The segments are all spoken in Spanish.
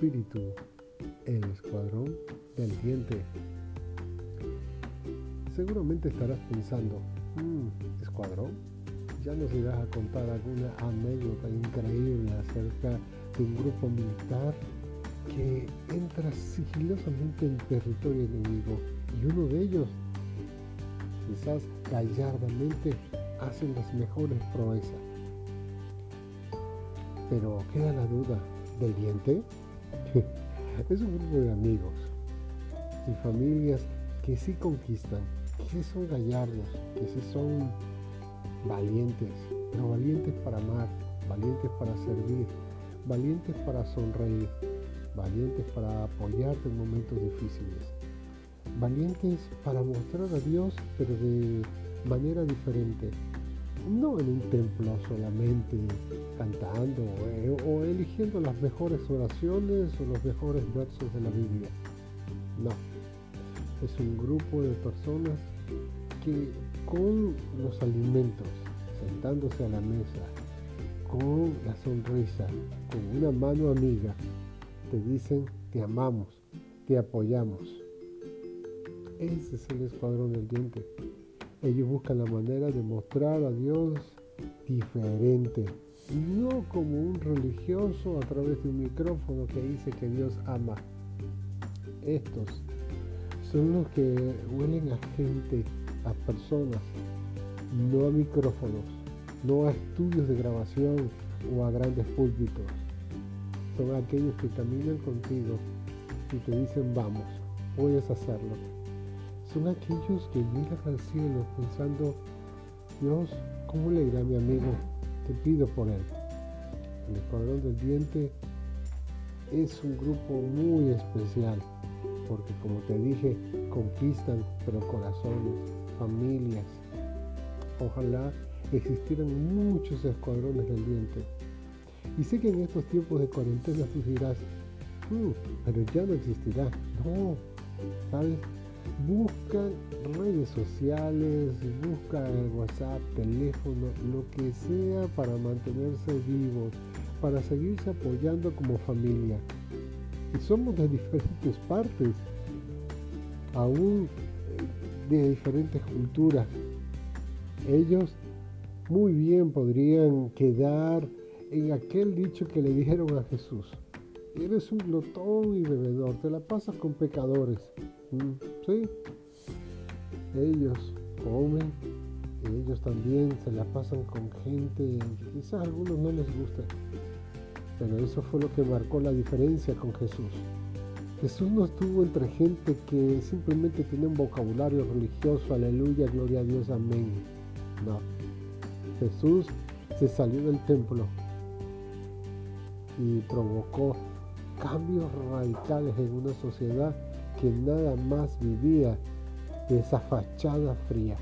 espíritu, el escuadrón del diente. Seguramente estarás pensando, mmm, ¿escuadrón? Ya nos irás a contar alguna anécdota increíble acerca de un grupo militar que entra sigilosamente en territorio enemigo y uno de ellos, quizás gallardamente, hacen las mejores proezas. Pero queda la duda, ¿del diente? es un grupo de amigos y familias que sí conquistan, que son gallardos, que sí son valientes, pero valientes para amar, valientes para servir, valientes para sonreír, valientes para apoyarte en momentos difíciles, valientes para mostrar a Dios, pero de manera diferente, no en un templo solamente cantando eh, o, eligiendo las mejores oraciones o los mejores versos de la Biblia. No, es un grupo de personas que con los alimentos, sentándose a la mesa, con la sonrisa, con una mano amiga, te dicen te amamos, te apoyamos. Ese es el escuadrón del diente. Ellos buscan la manera de mostrar a Dios diferente, no como un religioso a través de un micrófono que dice que Dios ama. Estos son los que huelen a gente, a personas, no a micrófonos, no a estudios de grabación o a grandes púlpitos. Son aquellos que caminan contigo y te dicen vamos, puedes hacerlo son aquellos que miran al cielo pensando, Dios, ¿cómo le dirá a mi amigo? Te pido por él. El Escuadrón del Diente es un grupo muy especial porque como te dije, conquistan pero corazones, familias. Ojalá existieran muchos escuadrones del diente. Y sé que en estos tiempos de cuarentena tú dirás, mm, pero ya no existirá. No, ¿sabes? Buscan redes sociales, buscan el WhatsApp, teléfono, lo que sea para mantenerse vivos, para seguirse apoyando como familia. Y somos de diferentes partes, aún de diferentes culturas. Ellos muy bien podrían quedar en aquel dicho que le dijeron a Jesús. Eres un glotón y bebedor, te la pasas con pecadores. Sí, ellos comen, ellos también se la pasan con gente quizás a algunos no les gusta, pero eso fue lo que marcó la diferencia con Jesús. Jesús no estuvo entre gente que simplemente tiene un vocabulario religioso, aleluya, gloria a Dios, amén. No. Jesús se salió del templo y provocó cambios radicales en una sociedad que nada más vivía de esa fachada fría.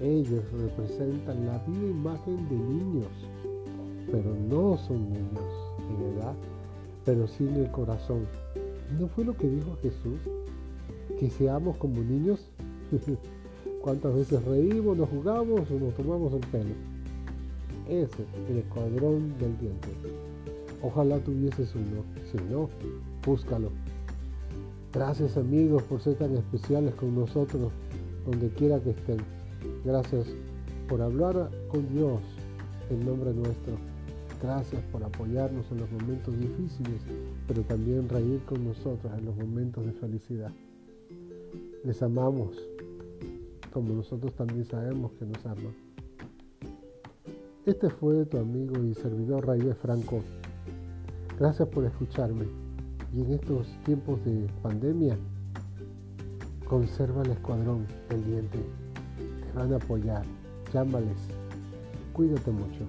Ellos representan la viva imagen de niños, pero no son niños en edad, pero sí en el corazón. ¿No fue lo que dijo Jesús? Que seamos como niños. ¿Cuántas veces reímos, nos jugamos o nos tomamos el pelo? Ese es el escuadrón del diente. Ojalá tuvieses uno. Si no, búscalo. Gracias amigos por ser tan especiales con nosotros, donde quiera que estén. Gracias por hablar con Dios en nombre nuestro. Gracias por apoyarnos en los momentos difíciles, pero también reír con nosotros en los momentos de felicidad. Les amamos, como nosotros también sabemos que nos aman. Este fue tu amigo y servidor Raíz Franco. Gracias por escucharme. Y en estos tiempos de pandemia, conserva el escuadrón pendiente. Te van a apoyar. Llámales. Cuídate mucho.